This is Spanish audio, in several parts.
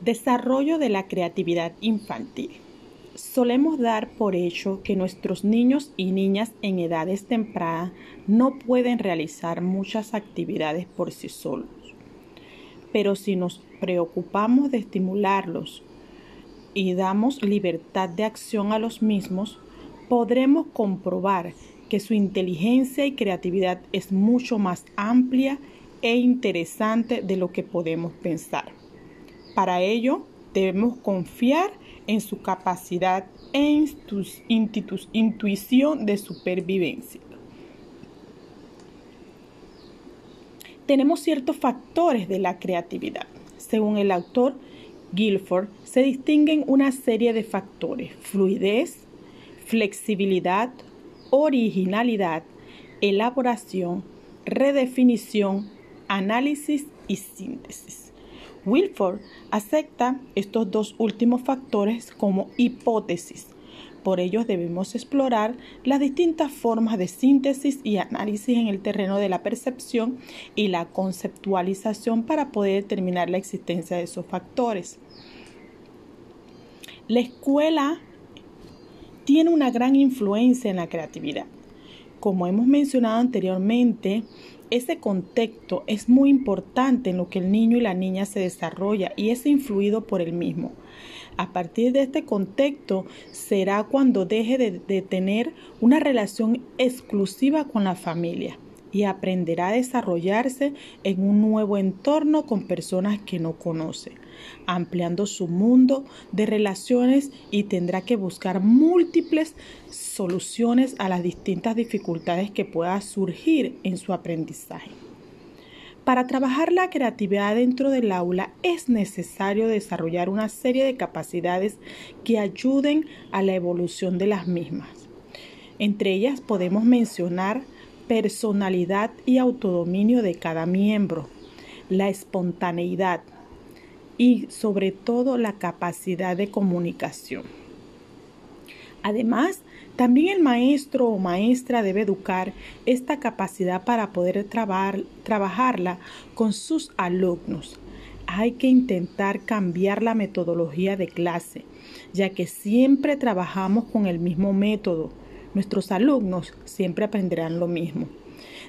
Desarrollo de la creatividad infantil. Solemos dar por hecho que nuestros niños y niñas en edades tempranas no pueden realizar muchas actividades por sí solos. Pero si nos preocupamos de estimularlos y damos libertad de acción a los mismos, podremos comprobar que su inteligencia y creatividad es mucho más amplia e interesante de lo que podemos pensar. Para ello, debemos confiar en su capacidad e intuición de supervivencia. Tenemos ciertos factores de la creatividad. Según el autor Guilford, se distinguen una serie de factores, fluidez, flexibilidad, originalidad, elaboración, redefinición, análisis y síntesis. Wilford acepta estos dos últimos factores como hipótesis. Por ello debemos explorar las distintas formas de síntesis y análisis en el terreno de la percepción y la conceptualización para poder determinar la existencia de esos factores. La escuela tiene una gran influencia en la creatividad. Como hemos mencionado anteriormente, ese contexto es muy importante en lo que el niño y la niña se desarrolla y es influido por el mismo. A partir de este contexto será cuando deje de, de tener una relación exclusiva con la familia y aprenderá a desarrollarse en un nuevo entorno con personas que no conoce, ampliando su mundo de relaciones y tendrá que buscar múltiples soluciones a las distintas dificultades que puedan surgir en su aprendizaje. Para trabajar la creatividad dentro del aula es necesario desarrollar una serie de capacidades que ayuden a la evolución de las mismas. Entre ellas podemos mencionar personalidad y autodominio de cada miembro, la espontaneidad y sobre todo la capacidad de comunicación. Además, también el maestro o maestra debe educar esta capacidad para poder trabajarla con sus alumnos. Hay que intentar cambiar la metodología de clase, ya que siempre trabajamos con el mismo método nuestros alumnos siempre aprenderán lo mismo.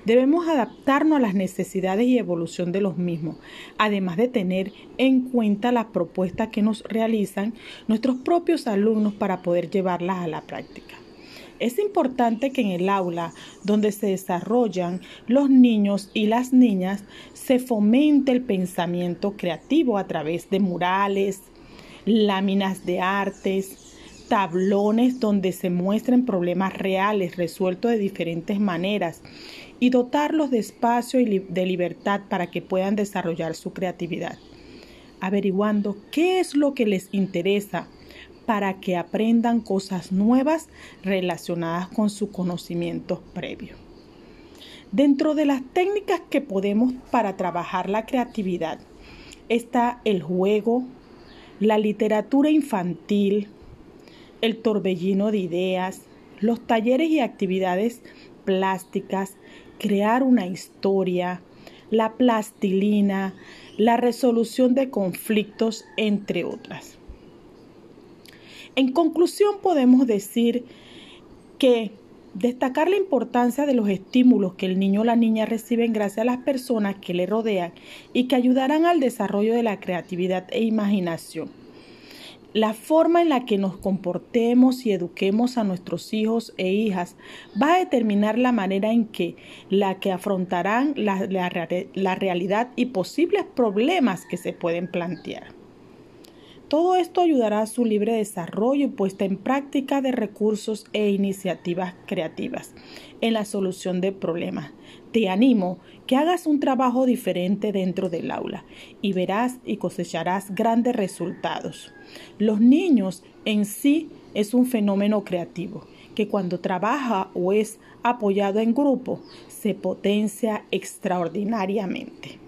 Debemos adaptarnos a las necesidades y evolución de los mismos, además de tener en cuenta las propuestas que nos realizan nuestros propios alumnos para poder llevarlas a la práctica. Es importante que en el aula donde se desarrollan los niños y las niñas se fomente el pensamiento creativo a través de murales, láminas de artes, tablones donde se muestren problemas reales resueltos de diferentes maneras y dotarlos de espacio y de libertad para que puedan desarrollar su creatividad, averiguando qué es lo que les interesa para que aprendan cosas nuevas relacionadas con sus conocimientos previos. Dentro de las técnicas que podemos para trabajar la creatividad está el juego, la literatura infantil, el torbellino de ideas, los talleres y actividades plásticas, crear una historia, la plastilina, la resolución de conflictos, entre otras. En conclusión, podemos decir que destacar la importancia de los estímulos que el niño o la niña reciben gracias a las personas que le rodean y que ayudarán al desarrollo de la creatividad e imaginación la forma en la que nos comportemos y eduquemos a nuestros hijos e hijas va a determinar la manera en que la que afrontarán la, la realidad y posibles problemas que se pueden plantear. Todo esto ayudará a su libre desarrollo y puesta en práctica de recursos e iniciativas creativas en la solución de problemas. Te animo que hagas un trabajo diferente dentro del aula y verás y cosecharás grandes resultados. Los niños en sí es un fenómeno creativo que cuando trabaja o es apoyado en grupo se potencia extraordinariamente.